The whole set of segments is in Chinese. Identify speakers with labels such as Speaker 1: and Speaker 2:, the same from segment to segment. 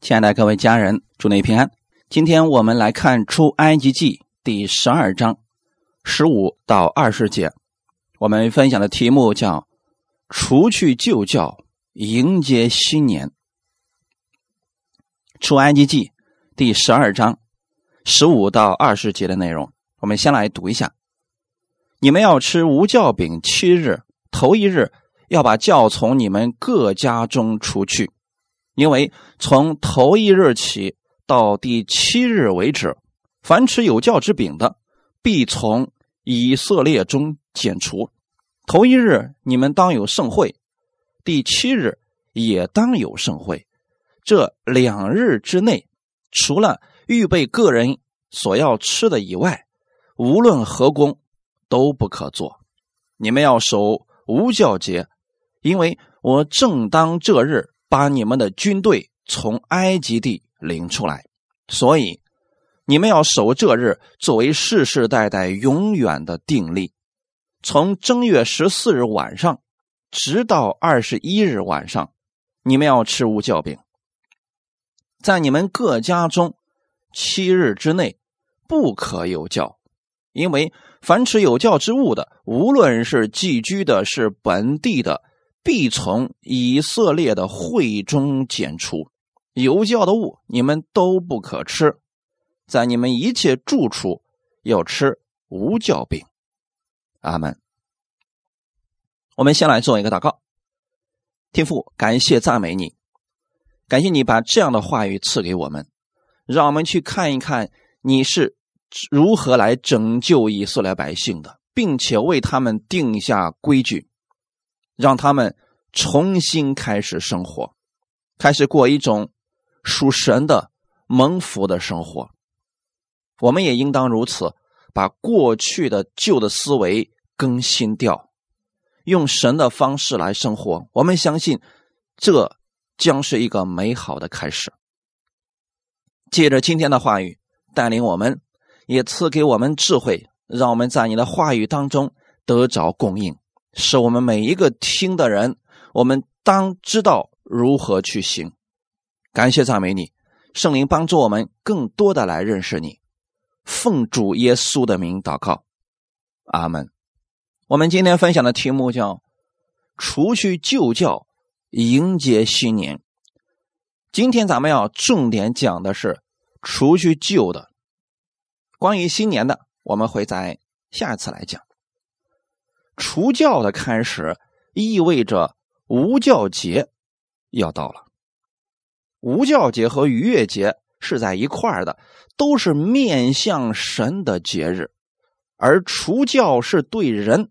Speaker 1: 亲爱的各位家人，祝你平安。今天我们来看出埃及记第十二章十五到二十节。我们分享的题目叫“除去旧教，迎接新年”。出埃及记第十二章十五到二十节的内容，我们先来读一下：你们要吃无酵饼七日，头一日要把酵从你们各家中除去。因为从头一日起到第七日为止，凡吃有教之饼的，必从以色列中剪除。头一日你们当有盛会，第七日也当有盛会。这两日之内，除了预备个人所要吃的以外，无论何工都不可做。你们要守无教节，因为我正当这日。把你们的军队从埃及地领出来，所以你们要守这日作为世世代代永远的定例。从正月十四日晚上直到二十一日晚上，你们要吃无酵饼。在你们各家中七日之内不可有酵，因为凡吃有酵之物的，无论是寄居的，是本地的。必从以色列的会中剪除有教的物，你们都不可吃。在你们一切住处要吃无教饼。阿门。我们先来做一个祷告，天父，感谢赞美你，感谢你把这样的话语赐给我们，让我们去看一看你是如何来拯救以色列百姓的，并且为他们定下规矩。让他们重新开始生活，开始过一种属神的蒙福的生活。我们也应当如此，把过去的旧的思维更新掉，用神的方式来生活。我们相信，这将是一个美好的开始。借着今天的话语带领我们，也赐给我们智慧，让我们在你的话语当中得着供应。是我们每一个听的人，我们当知道如何去行。感谢赞美你，圣灵帮助我们更多的来认识你。奉主耶稣的名祷告，阿门。我们今天分享的题目叫“除去旧教，迎接新年”。今天咱们要重点讲的是除去旧的。关于新年的，我们会在下一次来讲。除教的开始，意味着无教节要到了。无教节和逾越节是在一块儿的，都是面向神的节日。而除教是对人，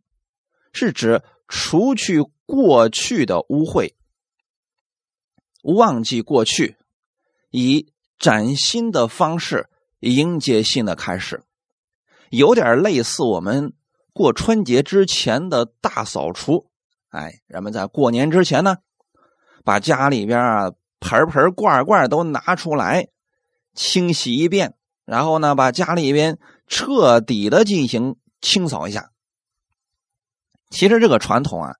Speaker 1: 是指除去过去的污秽，忘记过去，以崭新的方式迎接新的开始，有点类似我们。过春节之前的大扫除，哎，人们在过年之前呢，把家里边啊盆盆罐罐都拿出来清洗一遍，然后呢，把家里边彻底的进行清扫一下。其实这个传统啊，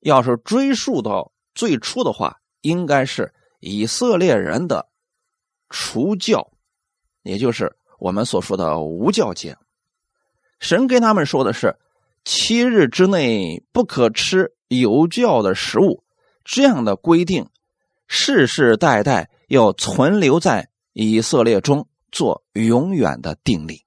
Speaker 1: 要是追溯到最初的话，应该是以色列人的除教，也就是我们所说的无教节。神跟他们说的是：七日之内不可吃有教的食物，这样的规定世世代代要存留在以色列中，做永远的定例。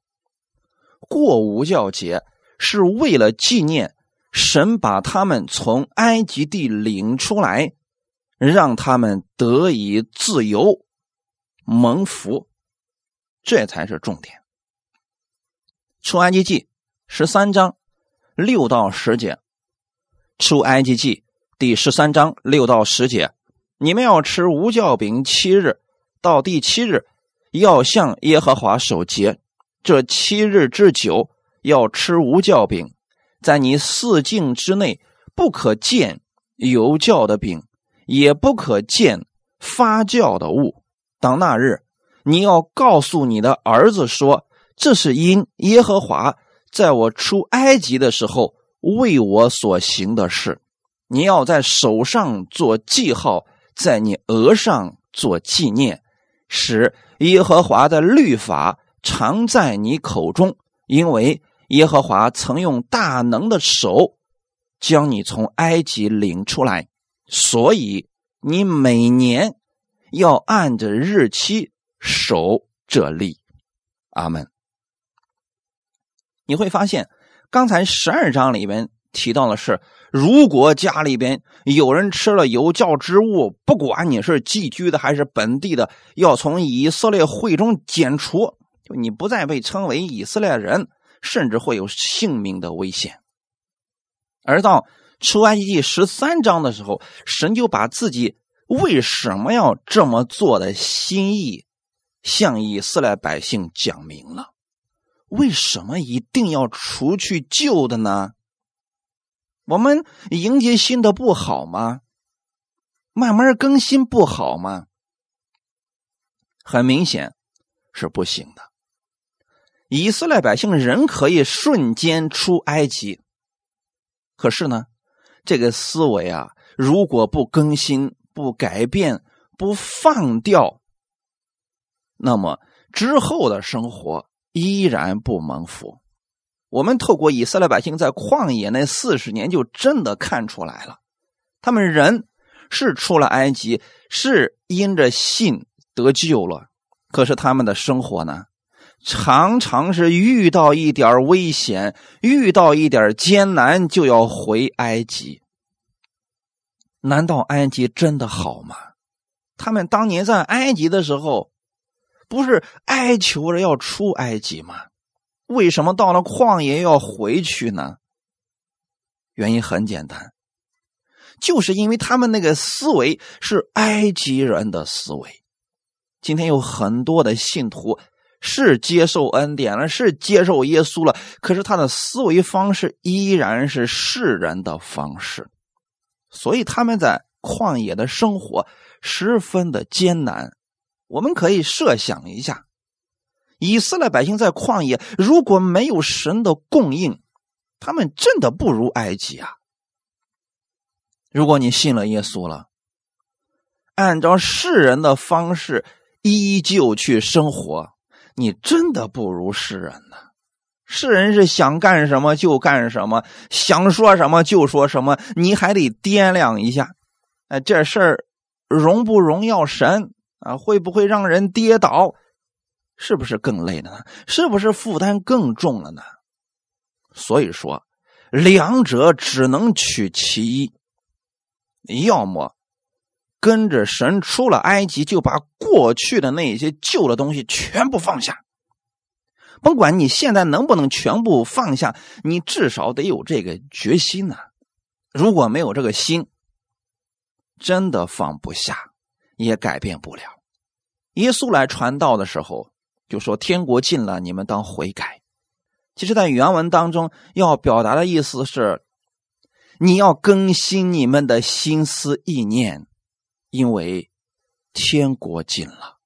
Speaker 1: 过无教节是为了纪念神把他们从埃及地领出来，让他们得以自由蒙福，这才是重点。出埃及记十三章六到十节，出埃及记第十三章六到十节，你们要吃无酵饼七日，到第七日要向耶和华守节。这七日之久要吃无酵饼，在你四境之内不可见有酵的饼，也不可见发酵的物。当那日，你要告诉你的儿子说。这是因耶和华在我出埃及的时候为我所行的事。你要在手上做记号，在你额上做纪念，使耶和华的律法常在你口中，因为耶和华曾用大能的手将你从埃及领出来，所以你每年要按着日期守这例。阿门。你会发现，刚才十二章里面提到的是，如果家里边有人吃了有教之物，不管你是寄居的还是本地的，要从以色列会中剪除，就你不再被称为以色列人，甚至会有性命的危险。而到出埃及记十三章的时候，神就把自己为什么要这么做的心意向以色列百姓讲明了。为什么一定要除去旧的呢？我们迎接新的不好吗？慢慢更新不好吗？很明显是不行的。以色列百姓人可以瞬间出埃及，可是呢，这个思维啊，如果不更新、不改变、不放掉，那么之后的生活。依然不蒙福。我们透过以色列百姓在旷野那四十年，就真的看出来了，他们人是出了埃及，是因着信得救了，可是他们的生活呢，常常是遇到一点危险，遇到一点艰难，就要回埃及。难道埃及真的好吗？他们当年在埃及的时候。不是哀求着要出埃及吗？为什么到了旷野要回去呢？原因很简单，就是因为他们那个思维是埃及人的思维。今天有很多的信徒是接受恩典了，是接受耶稣了，可是他的思维方式依然是世人的方式，所以他们在旷野的生活十分的艰难。我们可以设想一下，以色列百姓在旷野如果没有神的供应，他们真的不如埃及啊！如果你信了耶稣了，按照世人的方式依旧去生活，你真的不如世人呢。世人是想干什么就干什么，想说什么就说什么，你还得掂量一下，哎，这事儿荣不荣耀神？啊，会不会让人跌倒？是不是更累呢？是不是负担更重了呢？所以说，两者只能取其一。要么跟着神出了埃及，就把过去的那些旧的东西全部放下。甭管你现在能不能全部放下，你至少得有这个决心呢。如果没有这个心，真的放不下。也改变不了。耶稣来传道的时候就说：“天国近了，你们当悔改。”其实，在原文当中要表达的意思是：你要更新你们的心思意念，因为天国近了。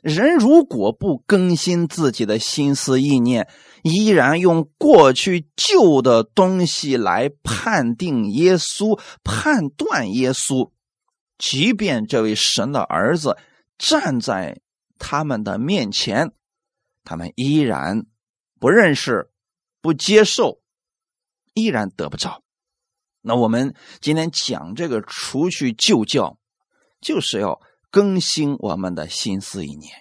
Speaker 1: 人如果不更新自己的心思意念，依然用过去旧的东西来判定耶稣、判断耶稣。即便这位神的儿子站在他们的面前，他们依然不认识、不接受，依然得不着。那我们今天讲这个除去旧教，就是要更新我们的心思意念。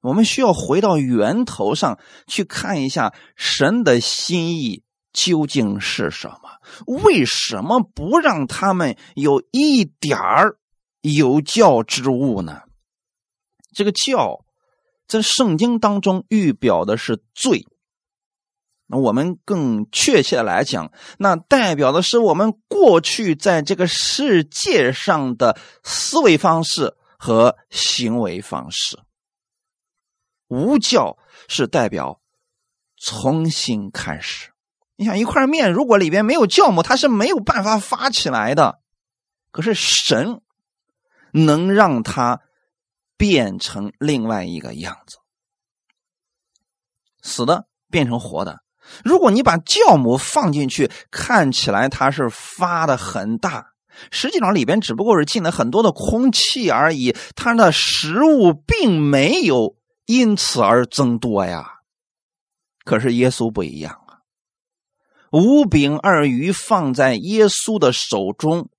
Speaker 1: 我们需要回到源头上去看一下神的心意究竟是什么？为什么不让他们有一点儿？有教之物呢？这个教在圣经当中预表的是罪。那我们更确切的来讲，那代表的是我们过去在这个世界上的思维方式和行为方式。无教是代表重新开始。你想一块面，如果里边没有酵母，它是没有办法发起来的。可是神。能让它变成另外一个样子，死的变成活的。如果你把酵母放进去，看起来它是发的很大，实际上里边只不过是进了很多的空气而已，它的食物并没有因此而增多呀。可是耶稣不一样啊，五饼二鱼放在耶稣的手中，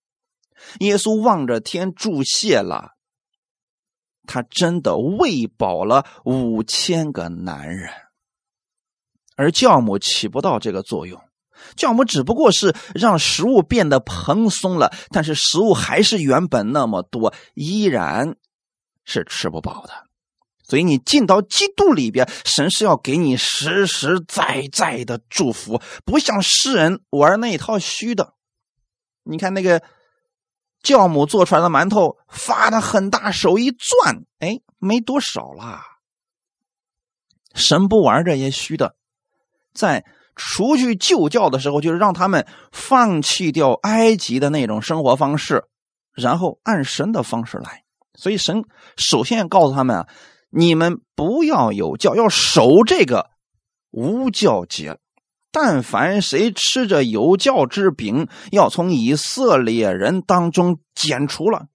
Speaker 1: 耶稣望着天祝谢了，他真的喂饱了五千个男人，而酵母起不到这个作用。酵母只不过是让食物变得蓬松了，但是食物还是原本那么多，依然是吃不饱的。所以你进到基督里边，神是要给你实实在在的祝福，不像世人玩那一套虚的。你看那个酵母做出来的馒头，发的很大，手一攥，哎，没多少啦。神不玩这些虚的，在。除去旧教的时候，就是让他们放弃掉埃及的那种生活方式，然后按神的方式来。所以神首先告诉他们啊，你们不要有教，要守这个无教节。但凡谁吃着有教之饼，要从以色列人当中剪除了。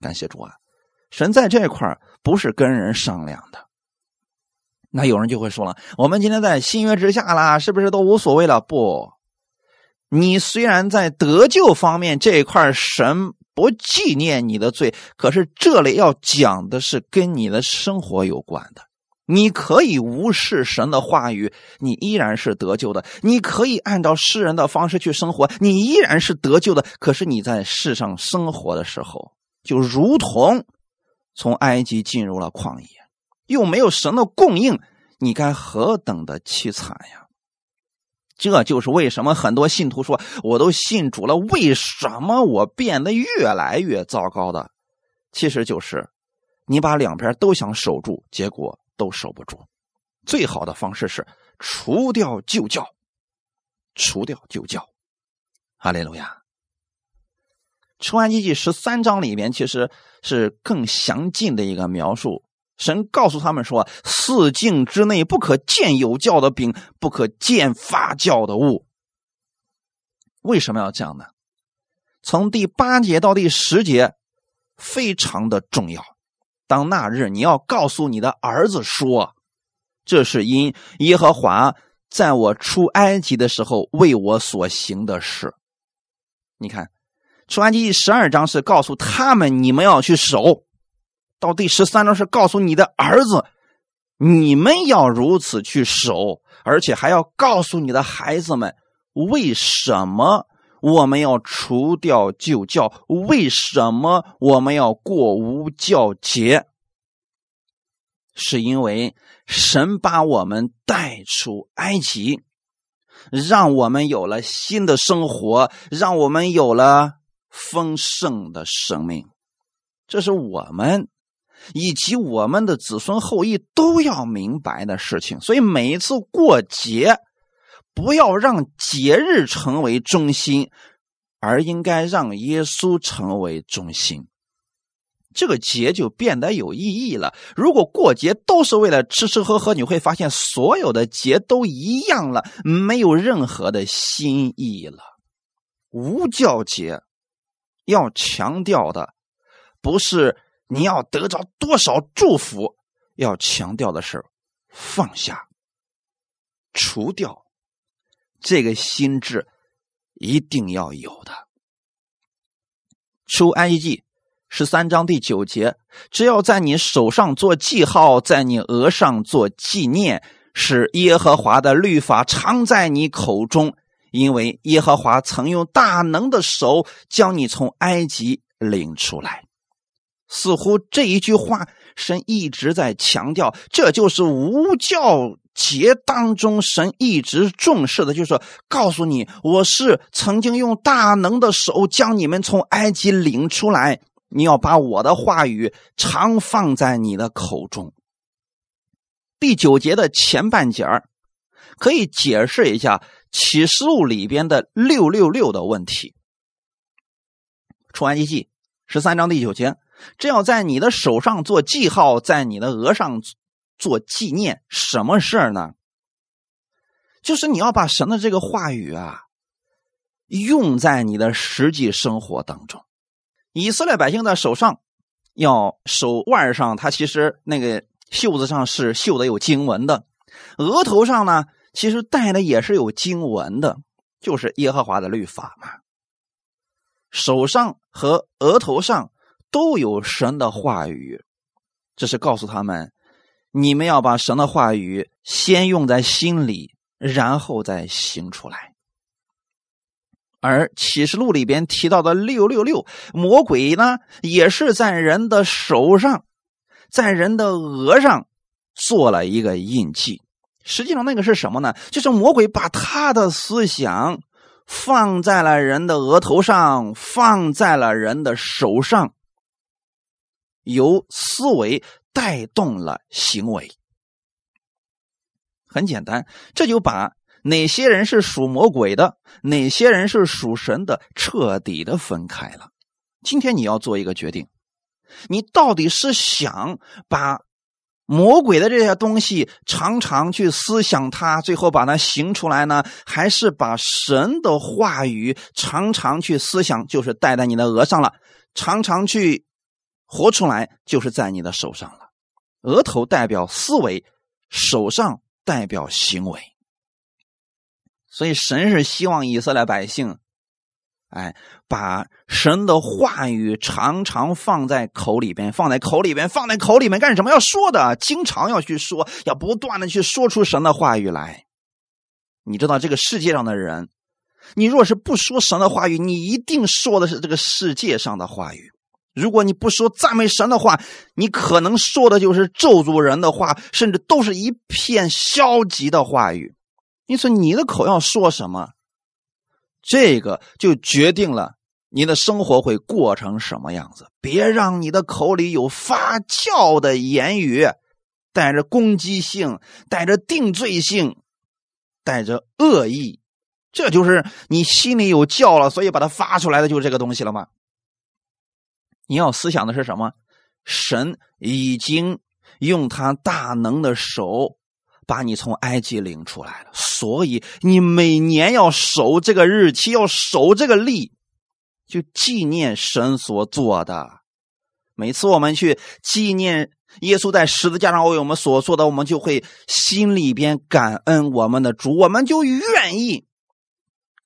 Speaker 1: 感谢主啊，神在这块不是跟人商量的。那有人就会说了：“我们今天在新约之下啦，是不是都无所谓了？”不，你虽然在得救方面这一块神不纪念你的罪，可是这里要讲的是跟你的生活有关的。你可以无视神的话语，你依然是得救的；你可以按照世人的方式去生活，你依然是得救的。可是你在世上生活的时候，就如同从埃及进入了旷野。又没有神的供应，你该何等的凄惨呀！这就是为什么很多信徒说：“我都信主了，为什么我变得越来越糟糕的？”其实就是你把两边都想守住，结果都守不住。最好的方式是除掉旧教，除掉旧教。哈利路亚！出埃及记十三章里面其实是更详尽的一个描述。神告诉他们说：“四境之内不可见有教的饼，不可见发酵的物。”为什么要这样呢？从第八节到第十节，非常的重要。当那日你要告诉你的儿子说：“这是因耶和华在我出埃及的时候为我所行的事。”你看，出埃及第十二章是告诉他们：“你们要去守。”到第十三章是告诉你的儿子，你们要如此去守，而且还要告诉你的孩子们，为什么我们要除掉旧教？为什么我们要过无教节？是因为神把我们带出埃及，让我们有了新的生活，让我们有了丰盛的生命。这是我们。以及我们的子孙后裔都要明白的事情，所以每一次过节，不要让节日成为中心，而应该让耶稣成为中心，这个节就变得有意义了。如果过节都是为了吃吃喝喝，你会发现所有的节都一样了，没有任何的新意了。无教节要强调的不是。你要得着多少祝福？要强调的是放下、除掉这个心智，一定要有的。出埃及记十三章第九节：只要在你手上做记号，在你额上做纪念，使耶和华的律法常在你口中，因为耶和华曾用大能的手将你从埃及领出来。似乎这一句话，神一直在强调，这就是无教节当中神一直重视的，就是告诉你，我是曾经用大能的手将你们从埃及领出来，你要把我的话语常放在你的口中。第九节的前半节儿，可以解释一下启示录里边的六六六的问题。出埃及记十三章第九节。这要在你的手上做记号，在你的额上做纪念，什么事儿呢？就是你要把神的这个话语啊，用在你的实际生活当中。以色列百姓的手上要手腕上，它其实那个袖子上是绣的有经文的；额头上呢，其实戴的也是有经文的，就是耶和华的律法嘛。手上和额头上都有神的话语，这是告诉他们：你们要把神的话语先用在心里，然后再行出来。而启示录里边提到的六六六魔鬼呢，也是在人的手上，在人的额上做了一个印记。实际上，那个是什么呢？就是魔鬼把他的思想放在了人的额头上，放在了人的手上，由思维带动了行为。很简单，这就把。哪些人是属魔鬼的？哪些人是属神的？彻底的分开了。今天你要做一个决定，你到底是想把魔鬼的这些东西常常去思想它，最后把它行出来呢？还是把神的话语常常去思想，就是戴在你的额上了，常常去活出来，就是在你的手上了。额头代表思维，手上代表行为。所以，神是希望以色列百姓，哎，把神的话语常常放在口里边，放在口里边，放在口里面干什么？要说的，经常要去说，要不断的去说出神的话语来。你知道，这个世界上的人，你若是不说神的话语，你一定说的是这个世界上的话语。如果你不说赞美神的话，你可能说的就是咒诅人的话，甚至都是一片消极的话语。因此，你的口要说什么，这个就决定了你的生活会过成什么样子。别让你的口里有发酵的言语，带着攻击性，带着定罪性，带着恶意。这就是你心里有教了，所以把它发出来的就是这个东西了吗？你要思想的是什么？神已经用他大能的手。把你从埃及领出来了，所以你每年要守这个日期，要守这个历，就纪念神所做的。每次我们去纪念耶稣在十字架上为我们所做的，我们就会心里边感恩我们的主，我们就愿意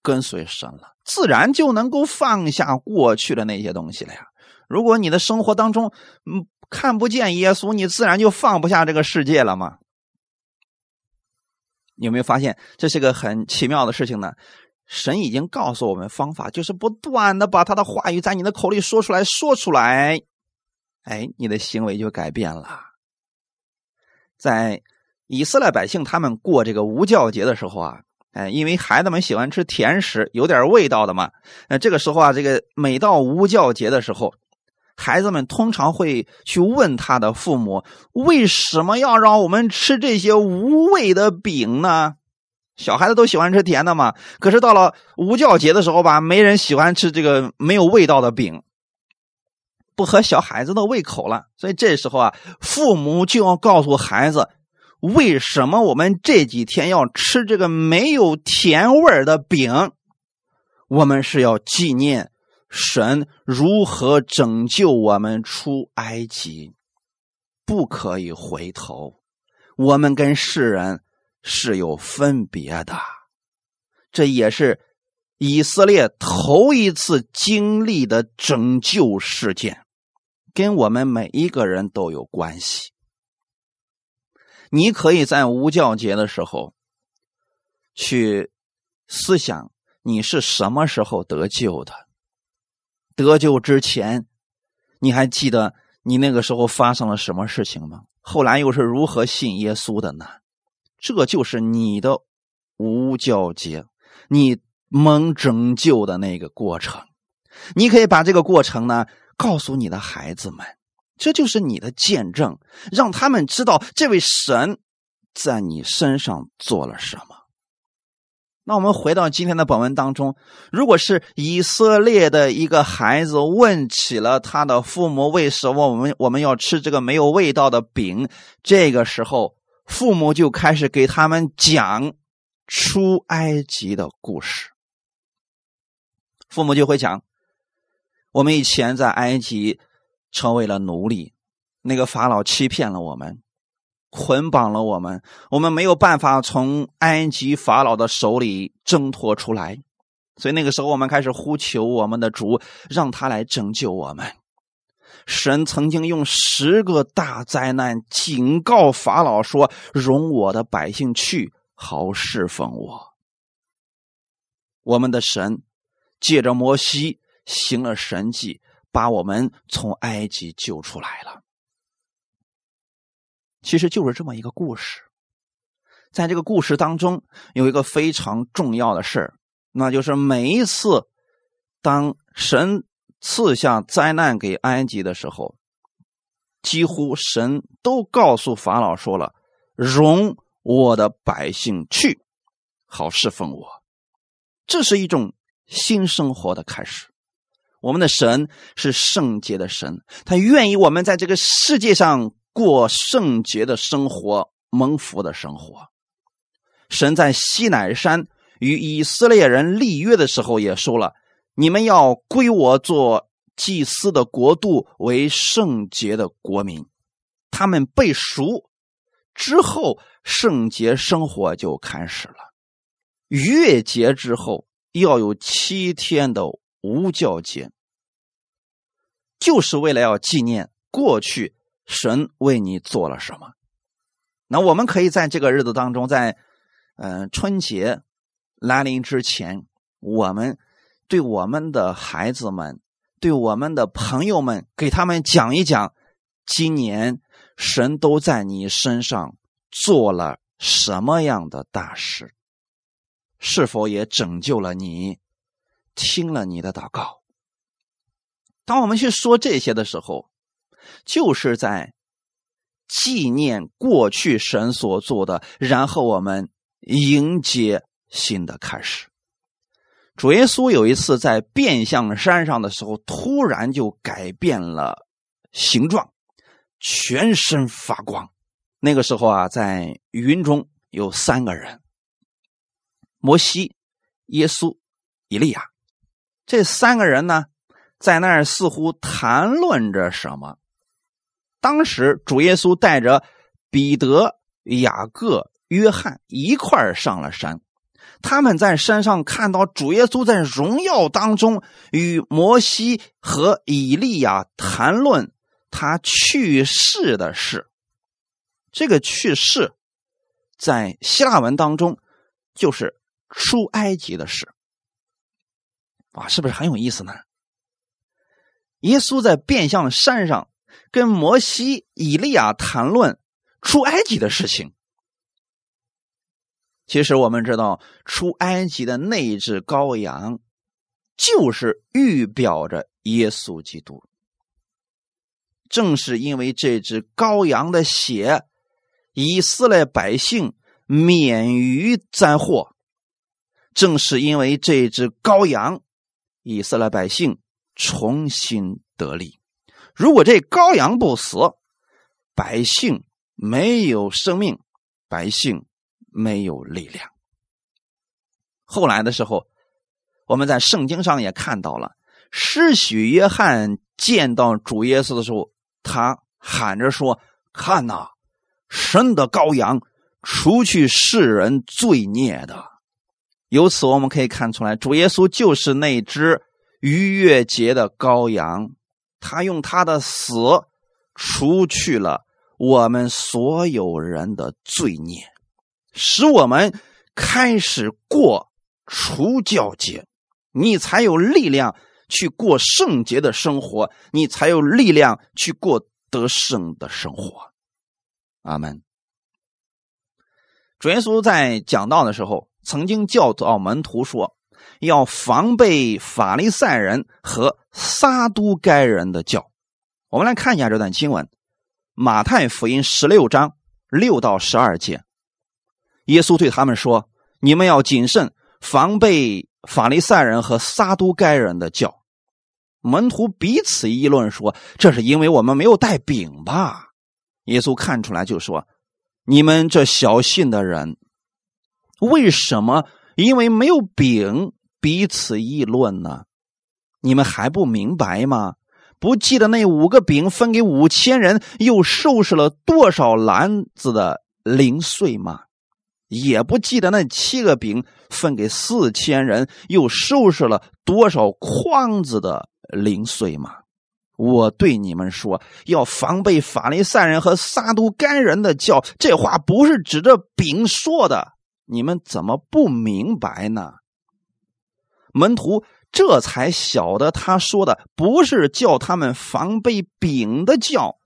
Speaker 1: 跟随神了，自然就能够放下过去的那些东西了呀。如果你的生活当中嗯看不见耶稣，你自然就放不下这个世界了嘛。有没有发现这是个很奇妙的事情呢？神已经告诉我们方法，就是不断的把他的话语在你的口里说出来，说出来，哎，你的行为就改变了。在以色列百姓他们过这个无教节的时候啊，哎，因为孩子们喜欢吃甜食，有点味道的嘛，那这个时候啊，这个每到无教节的时候。孩子们通常会去问他的父母：“为什么要让我们吃这些无味的饼呢？”小孩子都喜欢吃甜的嘛。可是到了无教节的时候吧，没人喜欢吃这个没有味道的饼，不合小孩子的胃口了。所以这时候啊，父母就要告诉孩子：“为什么我们这几天要吃这个没有甜味的饼？我们是要纪念。”神如何拯救我们出埃及？不可以回头。我们跟世人是有分别的，这也是以色列头一次经历的拯救事件，跟我们每一个人都有关系。你可以在无教节的时候去思想，你是什么时候得救的？得救之前，你还记得你那个时候发生了什么事情吗？后来又是如何信耶稣的呢？这就是你的无教节，你蒙拯救的那个过程。你可以把这个过程呢告诉你的孩子们，这就是你的见证，让他们知道这位神在你身上做了什么。那我们回到今天的本文当中，如果是以色列的一个孩子问起了他的父母，为什么我们我们要吃这个没有味道的饼？这个时候，父母就开始给他们讲出埃及的故事。父母就会讲：我们以前在埃及成为了奴隶，那个法老欺骗了我们，捆绑了我们，我们没有办法从埃及法老的手里挣脱出来。所以那个时候，我们开始呼求我们的主，让他来拯救我们。神曾经用十个大灾难警告法老说：“容我的百姓去，好侍奉我。”我们的神借着摩西行了神迹，把我们从埃及救出来了。其实就是这么一个故事。在这个故事当中，有一个非常重要的事。那就是每一次，当神赐下灾难给埃及的时候，几乎神都告诉法老说了：“容我的百姓去，好侍奉我。”这是一种新生活的开始。我们的神是圣洁的神，他愿意我们在这个世界上过圣洁的生活、蒙福的生活。神在西乃山。与以色列人立约的时候，也说了：“你们要归我做祭司的国度，为圣洁的国民。”他们被赎之后，圣洁生活就开始了。月节之后，要有七天的无教节，就是为了要纪念过去神为你做了什么。那我们可以在这个日子当中，在嗯春节。来临之前，我们对我们的孩子们、对我们的朋友们，给他们讲一讲，今年神都在你身上做了什么样的大事，是否也拯救了你，听了你的祷告。当我们去说这些的时候，就是在纪念过去神所做的，然后我们迎接。新的开始。主耶稣有一次在变相山上的时候，突然就改变了形状，全身发光。那个时候啊，在云中有三个人：摩西、耶稣、以利亚。这三个人呢，在那儿似乎谈论着什么。当时主耶稣带着彼得、雅各、约翰一块上了山。他们在山上看到主耶稣在荣耀当中与摩西和以利亚谈论他去世的事。这个去世在希腊文当中就是出埃及的事。哇，是不是很有意思呢？耶稣在变相山上跟摩西、以利亚谈论出埃及的事情。其实我们知道，出埃及的那只羔羊，就是预表着耶稣基督。正是因为这只羔羊的血，以色列百姓免于灾祸；正是因为这只羔羊，以色列百姓重新得力。如果这羔羊不死，百姓没有生命，百姓。没有力量。后来的时候，我们在圣经上也看到了，施许约翰见到主耶稣的时候，他喊着说：“看呐，神的羔羊，除去世人罪孽的。”由此我们可以看出来，主耶稣就是那只逾越节的羔羊，他用他的死除去了我们所有人的罪孽。使我们开始过除教节，你才有力量去过圣洁的生活，你才有力量去过得胜的生活。阿门。主耶稣在讲道的时候，曾经教导门徒说，要防备法利赛人和撒都该人的教。我们来看一下这段经文，《马太福音》十六章六到十二节。耶稣对他们说：“你们要谨慎，防备法利赛人和撒都该人的教。”门徒彼此议论说：“这是因为我们没有带饼吧？”耶稣看出来就说：“你们这小信的人，为什么因为没有饼彼此议论呢？你们还不明白吗？不记得那五个饼分给五千人，又收拾了多少篮子的零碎吗？也不记得那七个饼分给四千人，又收拾了多少筐子的零碎吗？我对你们说，要防备法利赛人和撒都干人的教。这话不是指着饼说的，你们怎么不明白呢？门徒这才晓得，他说的不是叫他们防备饼的教。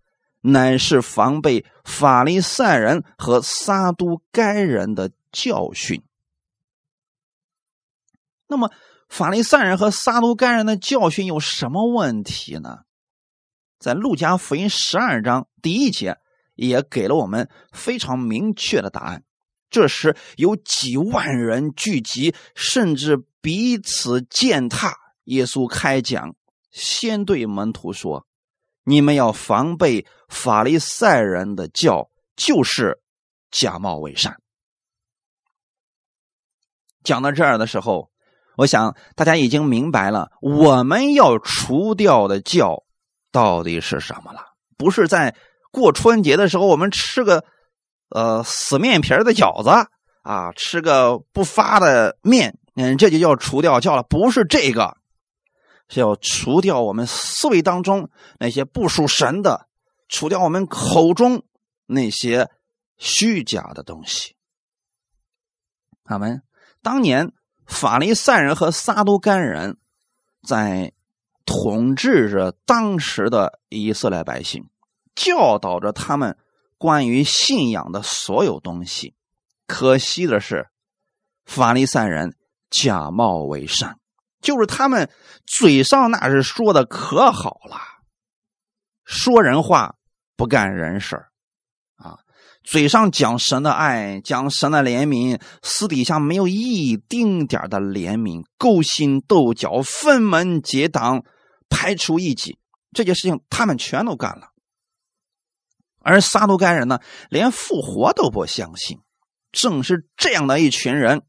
Speaker 1: 乃是防备法利赛人和撒都该人的教训。那么，法利赛人和撒都该人的教训有什么问题呢？在路加福音十二章第一节也给了我们非常明确的答案。这时有几万人聚集，甚至彼此践踏。耶稣开讲，先对门徒说。你们要防备法利赛人的教，就是假冒伪善。讲到这儿的时候，我想大家已经明白了，我们要除掉的教到底是什么了？不是在过春节的时候，我们吃个呃死面皮的饺子啊，吃个不发的面，嗯，这就叫除掉教了？不是这个。是要除掉我们思维当中那些不属神的，除掉我们口中那些虚假的东西。他们当年法利赛人和撒都干人在统治着当时的以色列百姓，教导着他们关于信仰的所有东西。可惜的是，法利赛人假冒伪善。就是他们嘴上那是说的可好了，说人话不干人事啊，嘴上讲神的爱，讲神的怜悯，私底下没有一丁点的怜悯，勾心斗角，分门结党，排除异己，这些事情他们全都干了。而撒都该人呢，连复活都不相信。正是这样的一群人。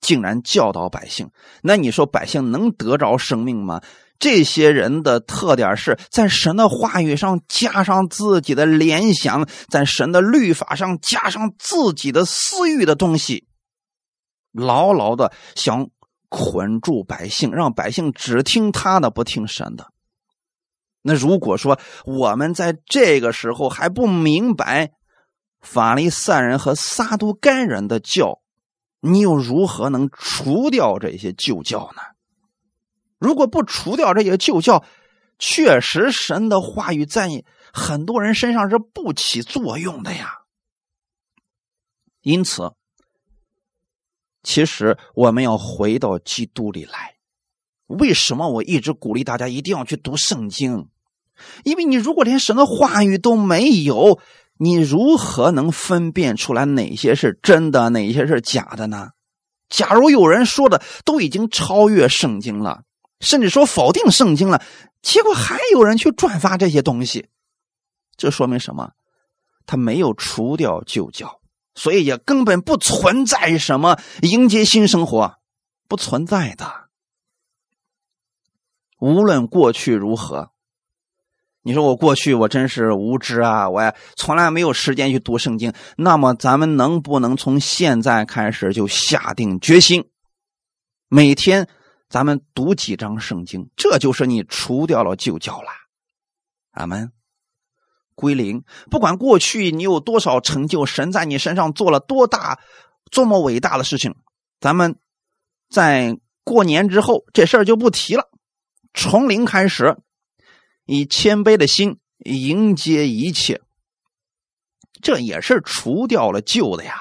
Speaker 1: 竟然教导百姓，那你说百姓能得着生命吗？这些人的特点是在神的话语上加上自己的联想，在神的律法上加上自己的私欲的东西，牢牢的想捆住百姓，让百姓只听他的，不听神的。那如果说我们在这个时候还不明白法利赛人和撒都该人的教，你又如何能除掉这些旧教呢？如果不除掉这些旧教，确实神的话语在很多人身上是不起作用的呀。因此，其实我们要回到基督里来。为什么我一直鼓励大家一定要去读圣经？因为你如果连神的话语都没有。你如何能分辨出来哪些是真的，哪些是假的呢？假如有人说的都已经超越圣经了，甚至说否定圣经了，结果还有人去转发这些东西，这说明什么？他没有除掉旧教，所以也根本不存在什么迎接新生活，不存在的。无论过去如何。你说我过去我真是无知啊！我也从来没有时间去读圣经。那么咱们能不能从现在开始就下定决心，每天咱们读几章圣经？这就是你除掉了旧教了。阿门。归零。不管过去你有多少成就，神在你身上做了多大、多么伟大的事情，咱们在过年之后这事儿就不提了，从零开始。以谦卑的心迎接一切，这也是除掉了旧的呀。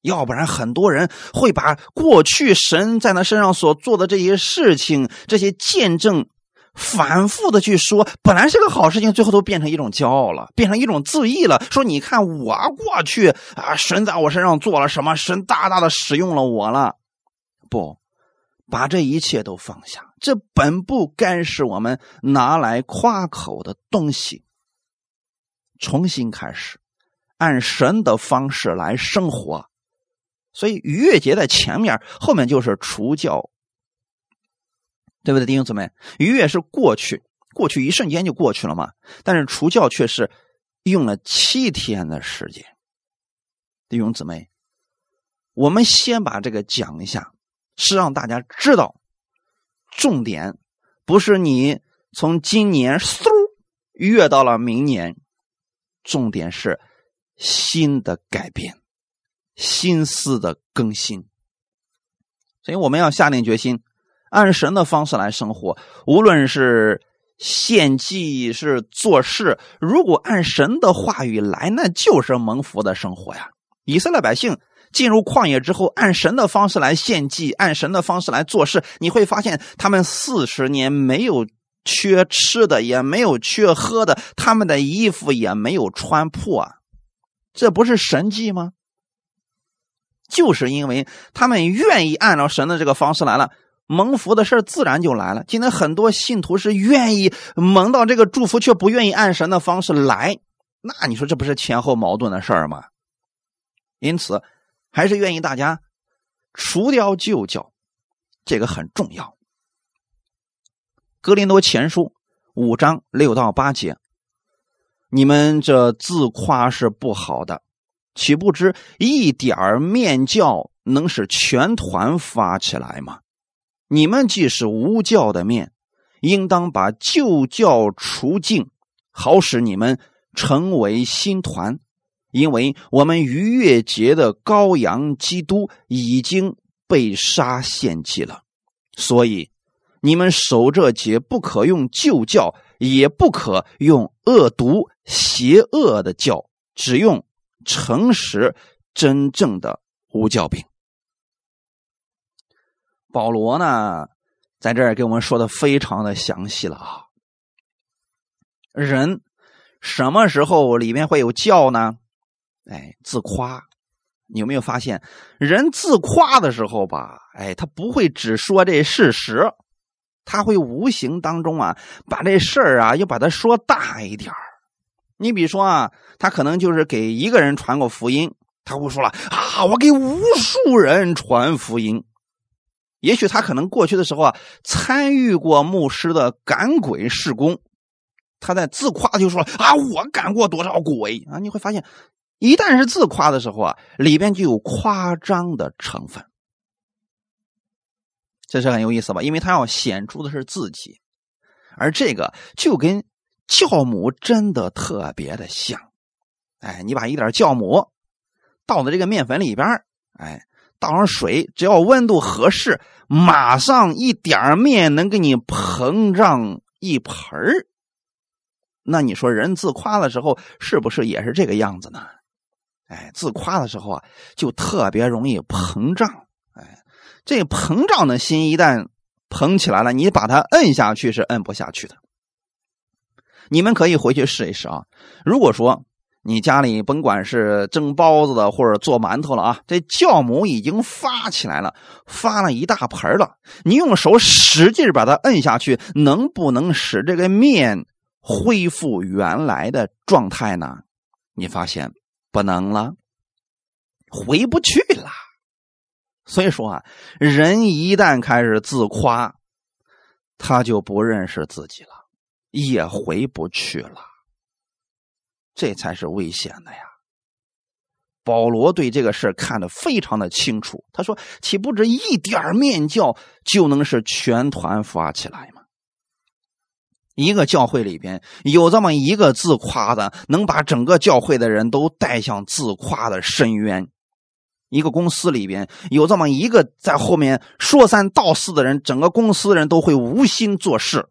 Speaker 1: 要不然，很多人会把过去神在他身上所做的这些事情、这些见证，反复的去说。本来是个好事情，最后都变成一种骄傲了，变成一种自义了。说：“你看我过去啊，神在我身上做了什么？神大大的使用了我了。”不。把这一切都放下，这本不该是我们拿来夸口的东西。重新开始，按神的方式来生活。所以逾越节在前面，后面就是除教。对不对，弟兄姊妹？逾越是过去，过去一瞬间就过去了嘛。但是除教却是用了七天的时间。弟兄姊妹，我们先把这个讲一下，是让大家知道，重点不是你从今年嗖越到了明年，重点是新的改变，心思的更新。所以我们要下定决心。按神的方式来生活，无论是献祭是做事，如果按神的话语来，那就是蒙福的生活呀。以色列百姓进入旷野之后，按神的方式来献祭，按神的方式来做事，你会发现他们四十年没有缺吃的，也没有缺喝的，他们的衣服也没有穿破，这不是神迹吗？就是因为他们愿意按照神的这个方式来了。蒙福的事自然就来了。今天很多信徒是愿意蒙到这个祝福，却不愿意按神的方式来，那你说这不是前后矛盾的事儿吗？因此，还是愿意大家除掉旧教，这个很重要。格林多前书五章六到八节，你们这自夸是不好的，岂不知一点面教能使全团发起来吗？你们既是无教的面，应当把旧教除尽，好使你们成为新团。因为我们逾越节的羔羊基督已经被杀献祭了，所以你们守这节不可用旧教，也不可用恶毒邪恶的教，只用诚实真正的无教饼。保罗呢，在这儿给我们说的非常的详细了啊。人什么时候里面会有教呢？哎，自夸。你有没有发现，人自夸的时候吧，哎，他不会只说这事实，他会无形当中啊，把这事儿啊，又把它说大一点你比如说啊，他可能就是给一个人传过福音，他会说了啊，我给无数人传福音。也许他可能过去的时候啊，参与过牧师的赶鬼事工，他在自夸就说啊，我赶过多少鬼啊！你会发现，一旦是自夸的时候啊，里边就有夸张的成分，这是很有意思吧？因为他要显出的是自己，而这个就跟酵母真的特别的像。哎，你把一点酵母倒在这个面粉里边哎。倒上水，只要温度合适，马上一点面能给你膨胀一盆儿。那你说人自夸的时候是不是也是这个样子呢？哎，自夸的时候啊，就特别容易膨胀。哎，这膨胀的心一旦膨起来了，你把它摁下去是摁不下去的。你们可以回去试一试啊。如果说。你家里甭管是蒸包子的，或者做馒头了啊，这酵母已经发起来了，发了一大盆了。你用手使劲把它摁下去，能不能使这个面恢复原来的状态呢？你发现不能了，回不去了。所以说啊，人一旦开始自夸，他就不认识自己了，也回不去了。这才是危险的呀！保罗对这个事看得非常的清楚。他说：“岂不止一点面教就能使全团发起来？一个教会里边有这么一个自夸的，能把整个教会的人都带向自夸的深渊；一个公司里边有这么一个在后面说三道四的人，整个公司人都会无心做事。”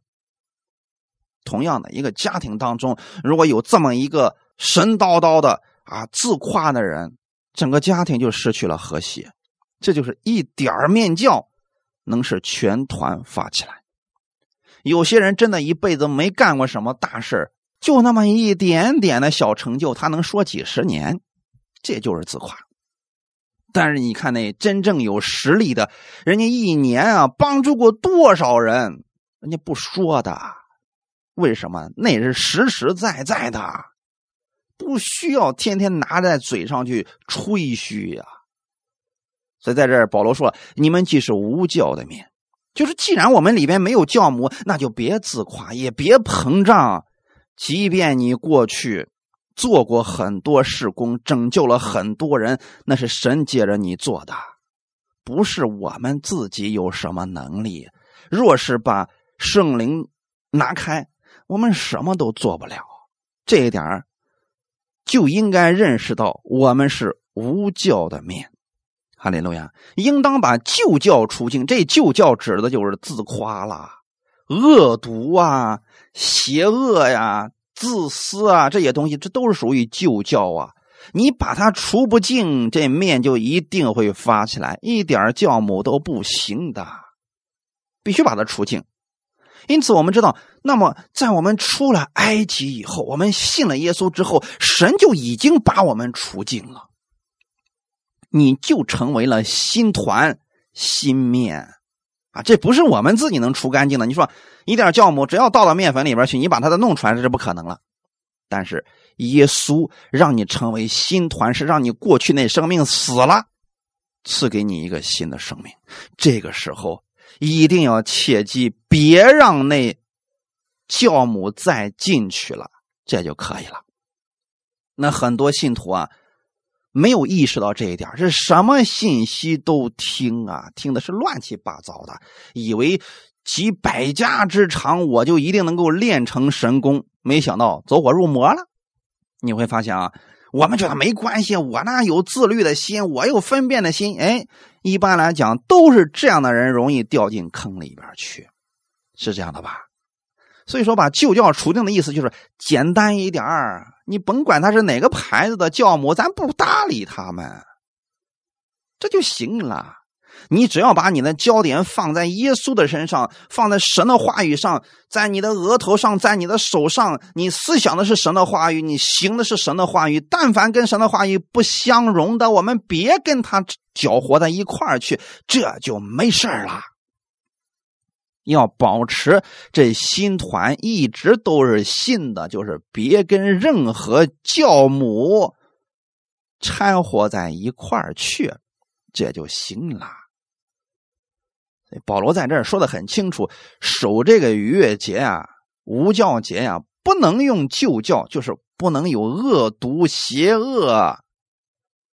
Speaker 1: 同样的一个家庭当中，如果有这么一个神叨叨的啊自夸的人，整个家庭就失去了和谐。这就是一点面教能使全团发起来。有些人真的一辈子没干过什么大事就那么一点点的小成就，他能说几十年，这就是自夸。但是你看那真正有实力的，人家一年啊帮助过多少人，人家不说的。为什么？那是实实在在的，不需要天天拿在嘴上去吹嘘呀。所以在这儿，保罗说：“你们既是无教的面，就是既然我们里边没有教母，那就别自夸，也别膨胀。即便你过去做过很多事工，拯救了很多人，那是神借着你做的，不是我们自己有什么能力。若是把圣灵拿开，我们什么都做不了。这一点就应该认识到，我们是无教的面。哈利路亚，应当把旧教除尽。这旧教指的就是自夸啦、恶毒啊、邪恶呀、自私啊这些东西，这都是属于旧教啊。你把它除不净，这面就一定会发起来，一点教母都不行的，必须把它除净。因此，我们知道，那么在我们出了埃及以后，我们信了耶稣之后，神就已经把我们除净了。你就成为了新团新面啊！这不是我们自己能除干净的。你说一点酵母，只要倒到面粉里边去，你把它的弄出来，这是不可能了。但是耶稣让你成为新团，是让你过去那生命死了，赐给你一个新的生命。这个时候一定要切记，别让那酵母再进去了，这就可以了。那很多信徒啊。没有意识到这一点，是什么信息都听啊，听的是乱七八糟的，以为集百家之长，我就一定能够练成神功，没想到走火入魔了。你会发现啊，我们觉得没关系，我呢有自律的心，我有分辨的心，哎，一般来讲都是这样的人容易掉进坑里边去，是这样的吧？所以说，把旧教除定的意思就是简单一点儿。你甭管他是哪个牌子的酵母，咱不搭理他们，这就行了。你只要把你的焦点放在耶稣的身上，放在神的话语上，在你的额头上，在你的手上，你思想的是神的话语，你行的是神的话语。但凡跟神的话语不相容的，我们别跟他搅和在一块儿去，这就没事了。要保持这新团一直都是新的，就是别跟任何教母掺和在一块儿去，这就行了。保罗在这儿说的很清楚，守这个逾越节啊、无教节呀，不能用旧教，就是不能有恶毒、邪恶。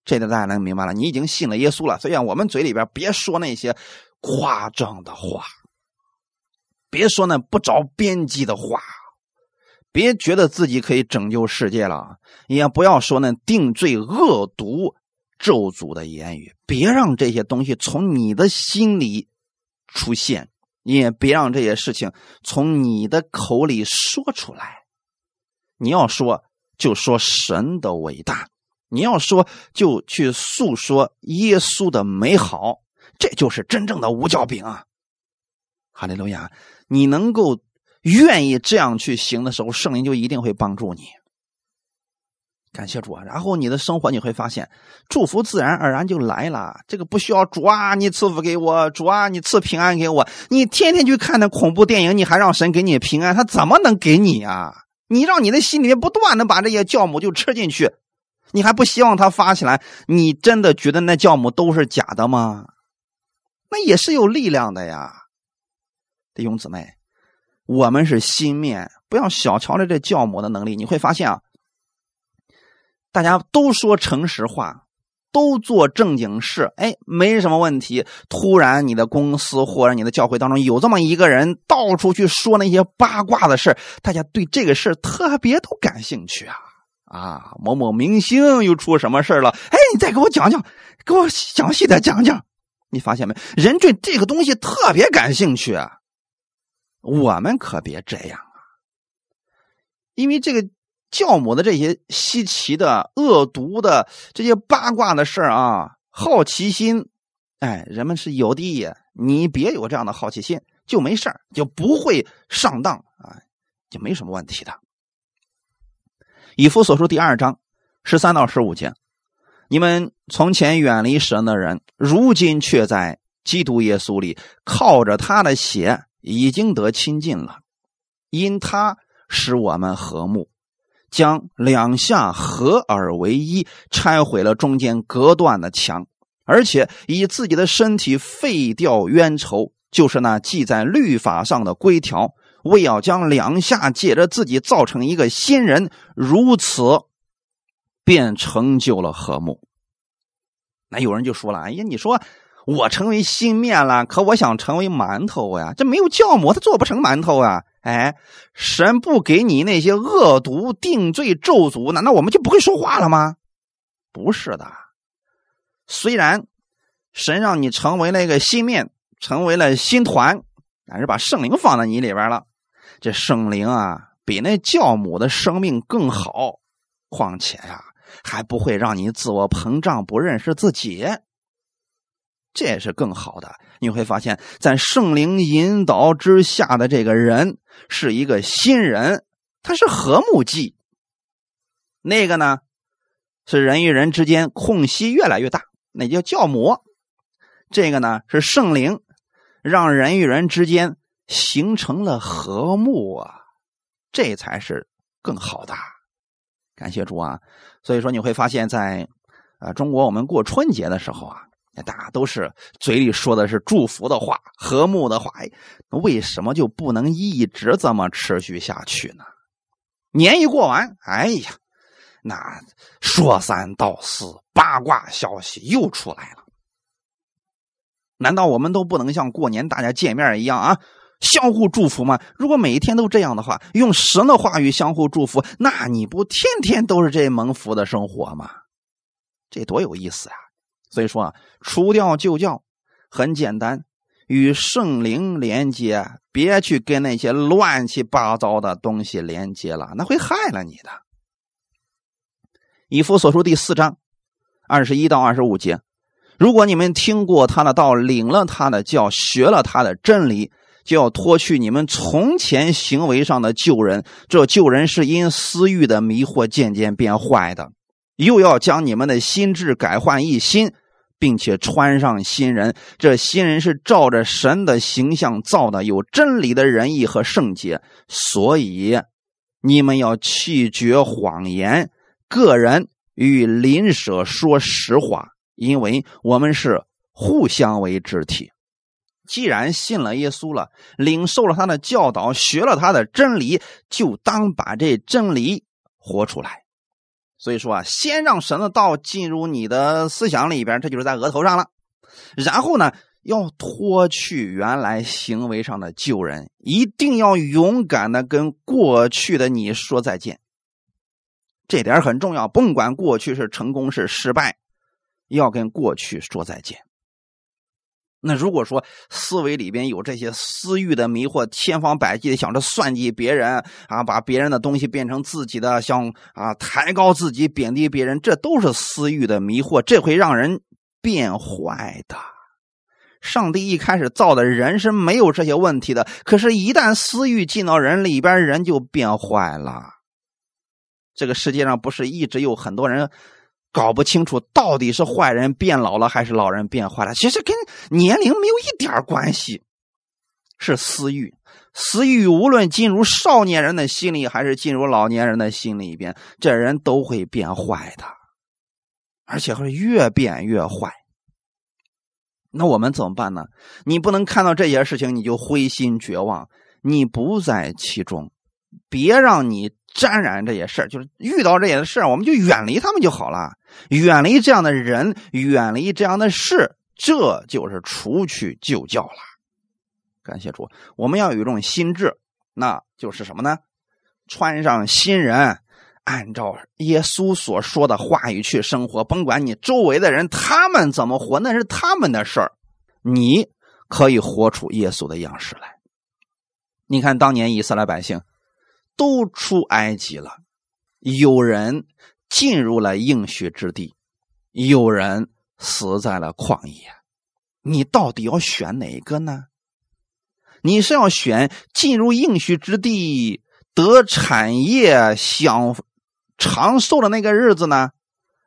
Speaker 1: 这个大家能明白了？你已经信了耶稣了，所以，我们嘴里边别说那些夸张的话。别说那不着边际的话，别觉得自己可以拯救世界了，也不要说那定罪恶毒咒诅的言语。别让这些东西从你的心里出现，也别让这些事情从你的口里说出来。你要说就说神的伟大，你要说就去诉说耶稣的美好，这就是真正的无教饼啊！哈利路亚。你能够愿意这样去行的时候，圣灵就一定会帮助你。感谢主啊！然后你的生活你会发现，祝福自然而然就来了。这个不需要主啊，你赐福给我，主啊，你赐平安给我。你天天去看那恐怖电影，你还让神给你平安，他怎么能给你啊？你让你的心里面不断的把这些酵母就吃进去，你还不希望它发起来？你真的觉得那酵母都是假的吗？那也是有力量的呀。弟兄姊妹，我们是心面，不要小瞧了这教母的能力。你会发现啊，大家都说诚实话，都做正经事，哎，没什么问题。突然，你的公司或者你的教会当中有这么一个人，到处去说那些八卦的事大家对这个事特别都感兴趣啊啊！某某明星又出什么事了？哎，你再给我讲讲，给我详细的讲讲。你发现没？人对这个东西特别感兴趣啊。我们可别这样啊！因为这个教母的这些稀奇的、恶毒的这些八卦的事啊，好奇心，哎，人们是有的。你别有这样的好奇心，就没事就不会上当啊，就没什么问题的。以弗所书第二章十三到十五节：你们从前远离神的人，如今却在基督耶稣里，靠着他的血。已经得亲近了，因他使我们和睦，将两下合而为一，拆毁了中间隔断的墙，而且以自己的身体废掉冤仇，就是那记在律法上的规条，为要将两下借着自己造成一个新人，如此便成就了和睦。那有人就说了：“哎呀，你说我成为新面了，可我想成为馒头呀，这没有酵母，它做不成馒头啊。”哎，神不给你那些恶毒定罪咒诅，难道我们就不会说话了吗？不是的，虽然神让你成为那个新面，成为了新团，但是把圣灵放在你里边了。这圣灵啊，比那酵母的生命更好，况且呀。还不会让你自我膨胀，不认识自己，这也是更好的。你会发现在圣灵引导之下的这个人是一个新人，他是和睦剂。那个呢，是人与人之间空隙越来越大，那叫教魔。这个呢是圣灵，让人与人之间形成了和睦啊，这才是更好的。感谢主啊！所以说你会发现在，呃，中国我们过春节的时候啊，大家都是嘴里说的是祝福的话、和睦的话，哎，为什么就不能一直这么持续下去呢？年一过完，哎呀，那说三道四、八卦消息又出来了。难道我们都不能像过年大家见面一样啊？相互祝福吗？如果每一天都这样的话，用神的话语相互祝福，那你不天天都是这蒙福的生活吗？这多有意思呀！所以说啊，除掉旧教很简单，与圣灵连接，别去跟那些乱七八糟的东西连接了，那会害了你的。以弗所书第四章二十一到二十五节，如果你们听过他的道，领了他的教，学了他的真理。就要脱去你们从前行为上的旧人，这旧人是因私欲的迷惑渐渐变坏的；又要将你们的心智改换一新，并且穿上新人。这新人是照着神的形象造的，有真理的仁义和圣洁。所以你们要弃绝谎言，个人与邻舍说实话，因为我们是互相为肢体。既然信了耶稣了，领受了他的教导，学了他的真理，就当把这真理活出来。所以说啊，先让神的道进入你的思想里边，这就是在额头上了。然后呢，要脱去原来行为上的旧人，一定要勇敢的跟过去的你说再见。这点很重要，甭管过去是成功是失败，要跟过去说再见。那如果说思维里边有这些私欲的迷惑，千方百计的想着算计别人啊，把别人的东西变成自己的，想啊抬高自己，贬低别人，这都是私欲的迷惑，这会让人变坏的。上帝一开始造的人是没有这些问题的，可是，一旦私欲进到人里边，人就变坏了。这个世界上不是一直有很多人。搞不清楚到底是坏人变老了还是老人变坏了，其实跟年龄没有一点关系，是私欲。私欲无论进入少年人的心里，还是进入老年人的心里边，这人都会变坏的，而且会越变越坏。那我们怎么办呢？你不能看到这些事情你就灰心绝望，你不在其中，别让你。沾染这些事儿，就是遇到这些事儿，我们就远离他们就好了。远离这样的人，远离这样的事，这就是除去旧教了。感谢主，我们要有一种心智，那就是什么呢？穿上新人，按照耶稣所说的话语去生活。甭管你周围的人他们怎么活，那是他们的事儿，你可以活出耶稣的样式来。你看当年以色列百姓。都出埃及了，有人进入了应许之地，有人死在了旷野。你到底要选哪个呢？你是要选进入应许之地得产业享长寿的那个日子呢，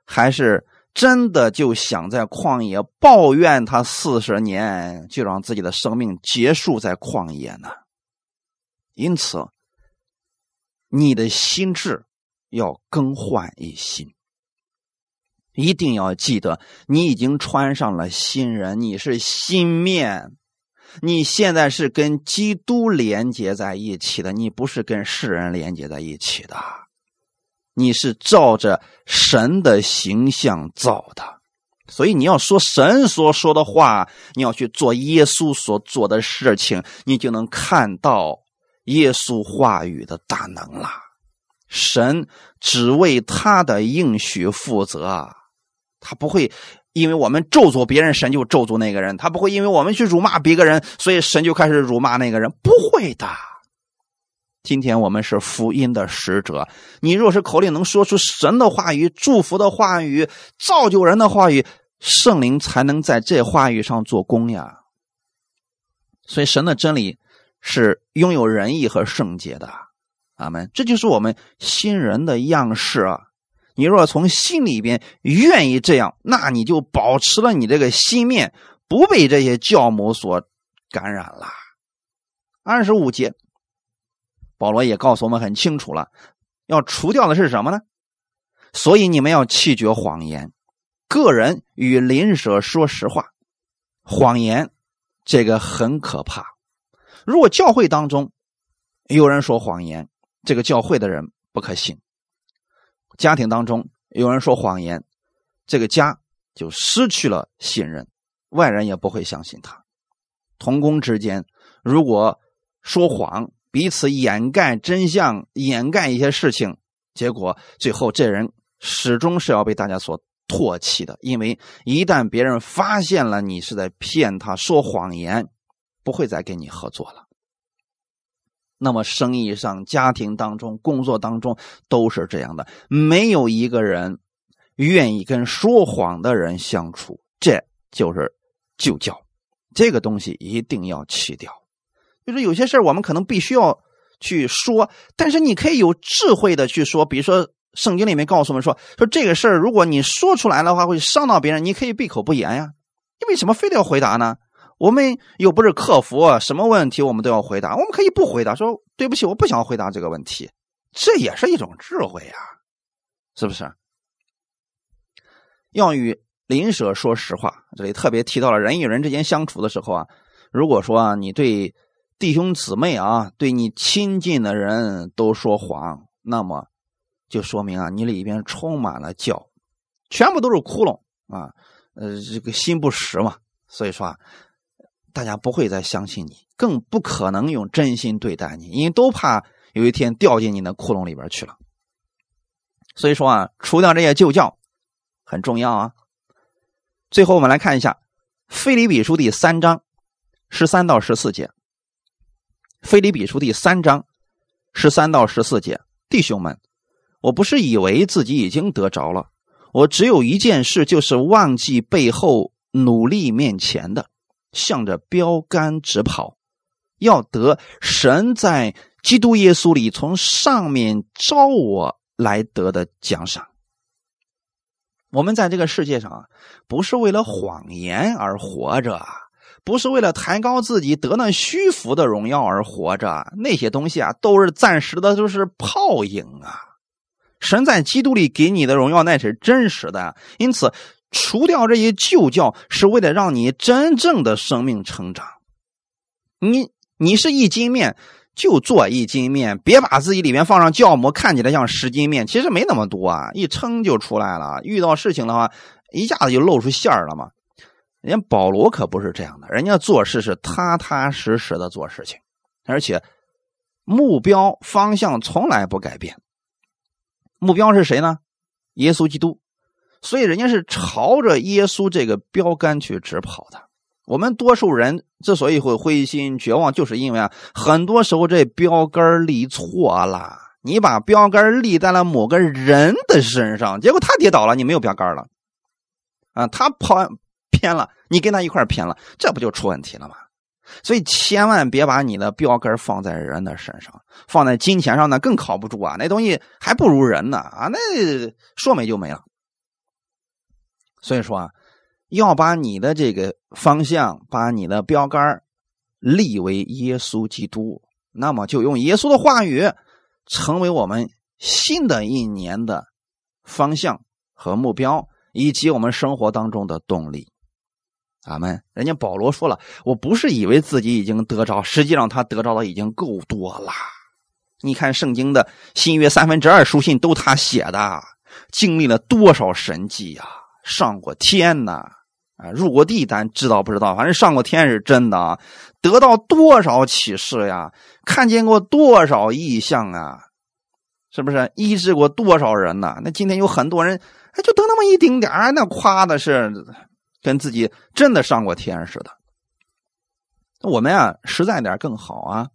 Speaker 1: 还是真的就想在旷野抱怨他四十年，就让自己的生命结束在旷野呢？因此。你的心智要更换一新，一定要记得，你已经穿上了新人，你是新面，你现在是跟基督连接在一起的，你不是跟世人连接在一起的。你是照着神的形象造的，所以你要说神所说的话，你要去做耶稣所做的事情，你就能看到耶稣话语的大能了。神只为他的应许负责，他不会因为我们咒诅别人，神就咒诅那个人；他不会因为我们去辱骂别个人，所以神就开始辱骂那个人，不会的。今天我们是福音的使者，你若是口里能说出神的话语、祝福的话语、造就人的话语，圣灵才能在这话语上做工呀。所以，神的真理是拥有仁义和圣洁的。阿门。这就是我们新人的样式啊！你若从心里边愿意这样，那你就保持了你这个心面，不被这些教母所感染了。二十五节。保罗也告诉我们很清楚了，要除掉的是什么呢？所以你们要弃绝谎言，个人与邻舍说实话。谎言这个很可怕。如果教会当中有人说谎言，这个教会的人不可信；家庭当中有人说谎言，这个家就失去了信任，外人也不会相信他。同工之间如果说谎，彼此掩盖真相，掩盖一些事情，结果最后这人始终是要被大家所唾弃的。因为一旦别人发现了你是在骗他、说谎言，不会再跟你合作了。那么生意上、家庭当中、工作当中都是这样的，没有一个人愿意跟说谎的人相处，这就是旧教。这个东西一定要弃掉。就是有些事我们可能必须要去说，但是你可以有智慧的去说。比如说，圣经里面告诉我们说，说这个事儿，如果你说出来的话，会伤到别人，你可以闭口不言呀。你为什么非得要回答呢？我们又不是客服，什么问题我们都要回答。我们可以不回答，说对不起，我不想回答这个问题，这也是一种智慧呀，是不是？要与邻舍说实话，这里特别提到了人与人之间相处的时候啊，如果说啊，你对。弟兄姊妹啊，对你亲近的人都说谎，那么就说明啊，你里边充满了教，全部都是窟窿啊，呃，这个心不实嘛。所以说啊，大家不会再相信你，更不可能用真心对待你，因为都怕有一天掉进你的窟窿里边去了。所以说啊，除掉这些旧教很重要啊。最后我们来看一下《腓立比书》第三章十三到十四节。腓立比书第三章十三到十四节，弟兄们，我不是以为自己已经得着了，我只有一件事，就是忘记背后，努力面前的，向着标杆直跑，要得神在基督耶稣里从上面招我来得的奖赏。我们在这个世界上啊，不是为了谎言而活着。不是为了抬高自己得那虚浮的荣耀而活着，那些东西啊都是暂时的，都是泡影啊。神在基督里给你的荣耀那是真实的，因此除掉这些旧教是为了让你真正的生命成长。你你是一斤面就做一斤面，别把自己里面放上酵母，看起来像十斤面，其实没那么多啊，一称就出来了。遇到事情的话，一下子就露出馅儿了嘛。人家保罗可不是这样的，人家做事是踏踏实实的做事情，而且目标方向从来不改变。目标是谁呢？耶稣基督，所以人家是朝着耶稣这个标杆去直跑的。我们多数人之所以会灰心绝望，就是因为啊，很多时候这标杆立错了。你把标杆立在了某个人的身上，结果他跌倒了，你没有标杆了啊，他跑。偏了，你跟他一块偏了，这不就出问题了吗？所以千万别把你的标杆放在人的身上，放在金钱上，那更靠不住啊！那东西还不如人呢啊！那说没就没了。所以说啊，要把你的这个方向，把你的标杆立为耶稣基督，那么就用耶稣的话语，成为我们新的一年的方向和目标，以及我们生活当中的动力。阿门。人家保罗说了，我不是以为自己已经得着，实际上他得着的已经够多了。你看圣经的新约三分之二书信都他写的，经历了多少神迹呀！上过天呐，啊，入过地，咱知道不知道？反正上过天是真的啊，得到多少启示呀？看见过多少异象啊？是不是医治过多少人呢？那今天有很多人，哎，就得那么一丁点儿，那夸的是跟自己真的上过天似的。我们啊，实在点更好啊。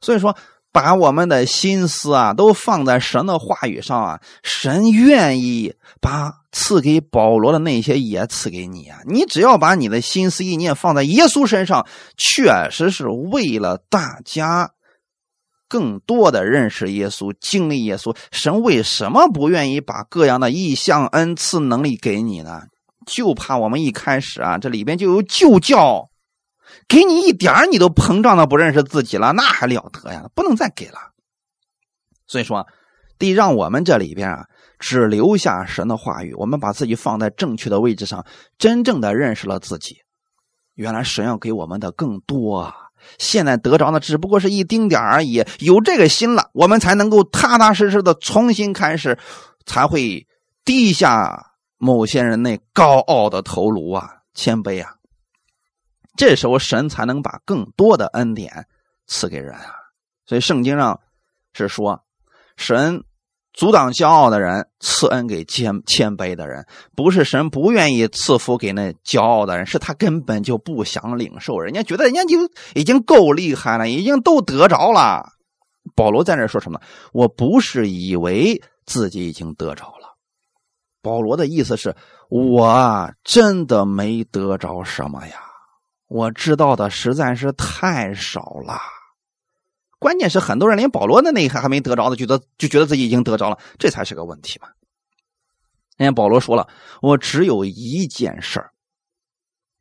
Speaker 1: 所以说。把我们的心思啊，都放在神的话语上啊，神愿意把赐给保罗的那些也赐给你啊。你只要把你的心思意念放在耶稣身上，确实是为了大家更多的认识耶稣、经历耶稣。神为什么不愿意把各样的意象、恩赐、能力给你呢？就怕我们一开始啊，这里边就有旧教。给你一点你都膨胀的不认识自己了，那还了得呀！不能再给了。所以说，得让我们这里边啊，只留下神的话语，我们把自己放在正确的位置上，真正的认识了自己。原来神要给我们的更多啊！现在得着的只不过是一丁点而已。有这个心了，我们才能够踏踏实实的重新开始，才会低下某些人那高傲的头颅啊，谦卑啊。这时候神才能把更多的恩典赐给人啊！所以圣经上是说，神阻挡骄傲的人，赐恩给谦谦卑的人。不是神不愿意赐福给那骄傲的人，是他根本就不想领受。人家觉得人家就已经够厉害了，已经都得着了。保罗在那说什么？我不是以为自己已经得着了。保罗的意思是我真的没得着什么呀。我知道的实在是太少了，关键是很多人连保罗的那一还没得着的，觉得就觉得自己已经得着了，这才是个问题嘛。人家保罗说了，我只有一件事儿，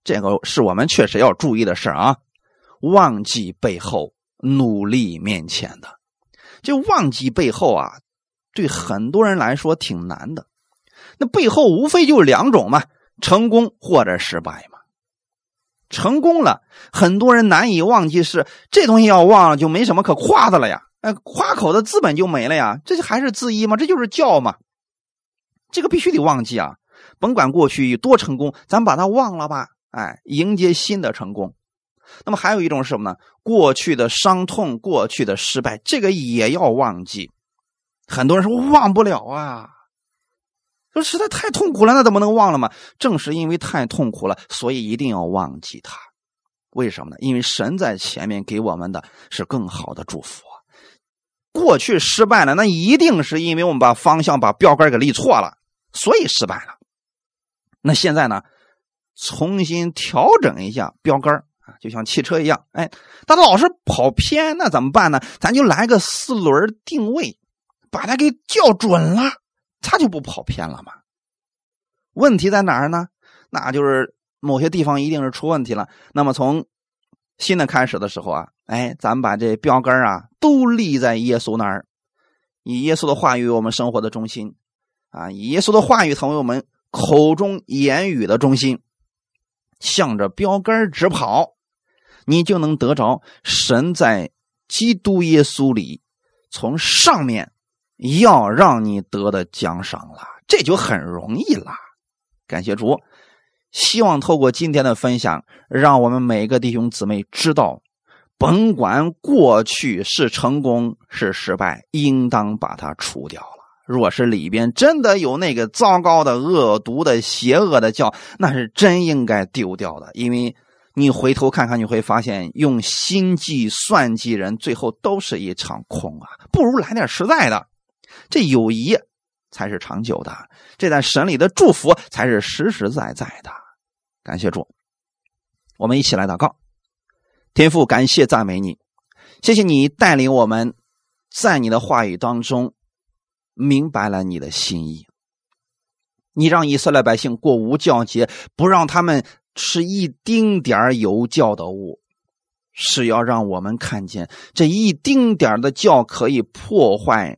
Speaker 1: 这个是我们确实要注意的事儿啊，忘记背后，努力面前的。就忘记背后啊，对很多人来说挺难的。那背后无非就两种嘛，成功或者失败嘛。成功了，很多人难以忘记，是这东西要忘了就没什么可夸的了呀，呃，夸口的资本就没了呀，这就还是自义吗？这就是教嘛，这个必须得忘记啊，甭管过去有多成功，咱把它忘了吧，哎，迎接新的成功。那么还有一种是什么呢？过去的伤痛，过去的失败，这个也要忘记。很多人说忘不了啊。说实在太痛苦了，那怎么能忘了吗？正是因为太痛苦了，所以一定要忘记它。为什么呢？因为神在前面给我们的是更好的祝福。过去失败了，那一定是因为我们把方向、把标杆给立错了，所以失败了。那现在呢？重新调整一下标杆啊，就像汽车一样，哎，它老是跑偏，那怎么办呢？咱就来个四轮定位，把它给校准了。他就不跑偏了吗？问题在哪儿呢？那就是某些地方一定是出问题了。那么从新的开始的时候啊，哎，咱们把这标杆啊都立在耶稣那儿，以耶稣的话语为我们生活的中心啊，以耶稣的话语成为我们口中言语的中心，向着标杆直跑，你就能得着神在基督耶稣里从上面。要让你得的奖赏了，这就很容易了。感谢主，希望透过今天的分享，让我们每个弟兄姊妹知道，甭管过去是成功是失败，应当把它除掉了。若是里边真的有那个糟糕的、恶毒的、邪恶的教，那是真应该丢掉的。因为你回头看看，你会发现，用心计算计人，最后都是一场空啊！不如来点实在的。这友谊才是长久的，这在神里的祝福才是实实在在的。感谢主，我们一起来祷告。天父，感谢赞美你，谢谢你带领我们在你的话语当中明白了你的心意。你让以色列百姓过无教节，不让他们吃一丁点儿有教的物，是要让我们看见这一丁点的教可以破坏。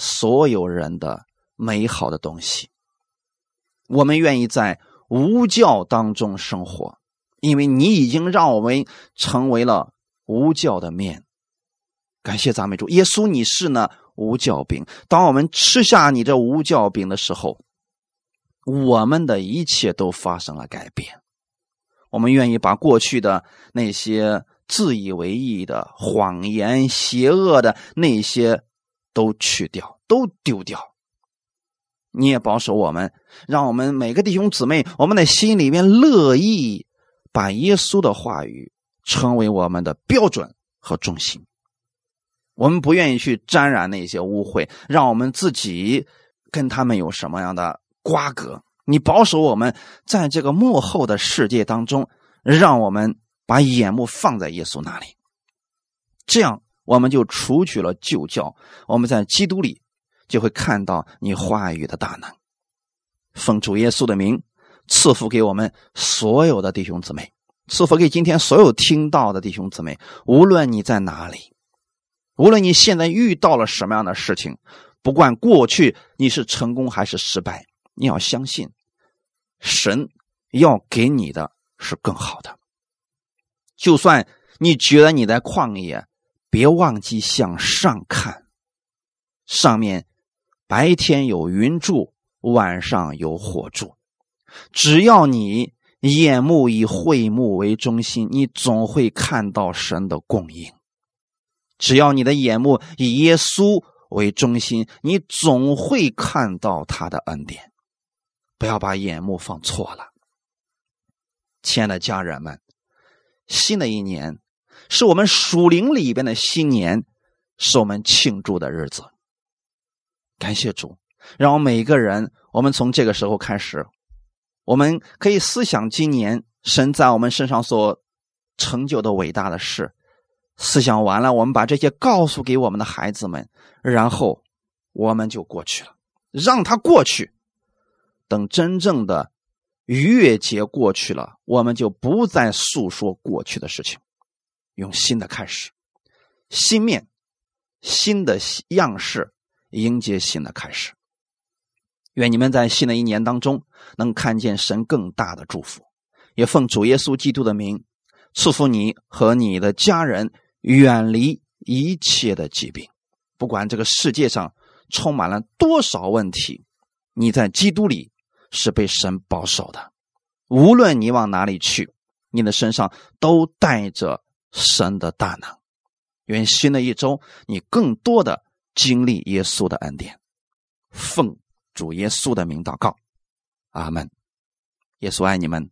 Speaker 1: 所有人的美好的东西，我们愿意在无教当中生活，因为你已经让我们成为了无教的面。感谢赞美主，耶稣，你是那无教饼。当我们吃下你这无教饼的时候，我们的一切都发生了改变。我们愿意把过去的那些自以为意的谎言、邪恶的那些都去掉，都丢掉。你也保守我们，让我们每个弟兄姊妹，我们的心里面乐意把耶稣的话语成为我们的标准和中心。我们不愿意去沾染那些污秽，让我们自己跟他们有什么样的瓜葛。你保守我们在这个幕后的世界当中，让我们把眼目放在耶稣那里，这样我们就除去了旧教，我们在基督里就会看到你话语的大能。奉主耶稣的名赐福给我们所有的弟兄姊妹，赐福给今天所有听到的弟兄姊妹，无论你在哪里，无论你现在遇到了什么样的事情，不管过去你是成功还是失败。你要相信，神要给你的是更好的。就算你觉得你在旷野，别忘记向上看，上面白天有云柱，晚上有火柱。只要你眼目以会幕为中心，你总会看到神的供应。只要你的眼目以耶稣为中心，你总会看到他的恩典。不要把眼目放错了，亲爱的家人们，新的一年是我们属灵里边的新年，是我们庆祝的日子。感谢主，让我们每一个人，我们从这个时候开始，我们可以思想今年神在我们身上所成就的伟大的事。思想完了，我们把这些告诉给我们的孩子们，然后我们就过去了，让他过去。等真正的逾越节过去了，我们就不再诉说过去的事情，用新的开始，新面，新的样式迎接新的开始。愿你们在新的一年当中能看见神更大的祝福，也奉主耶稣基督的名赐福你和你的家人，远离一切的疾病。不管这个世界上充满了多少问题，你在基督里。是被神保守的，无论你往哪里去，你的身上都带着神的大能。愿新的一周你更多的经历耶稣的恩典。奉主耶稣的名祷告，阿门。耶稣爱你们。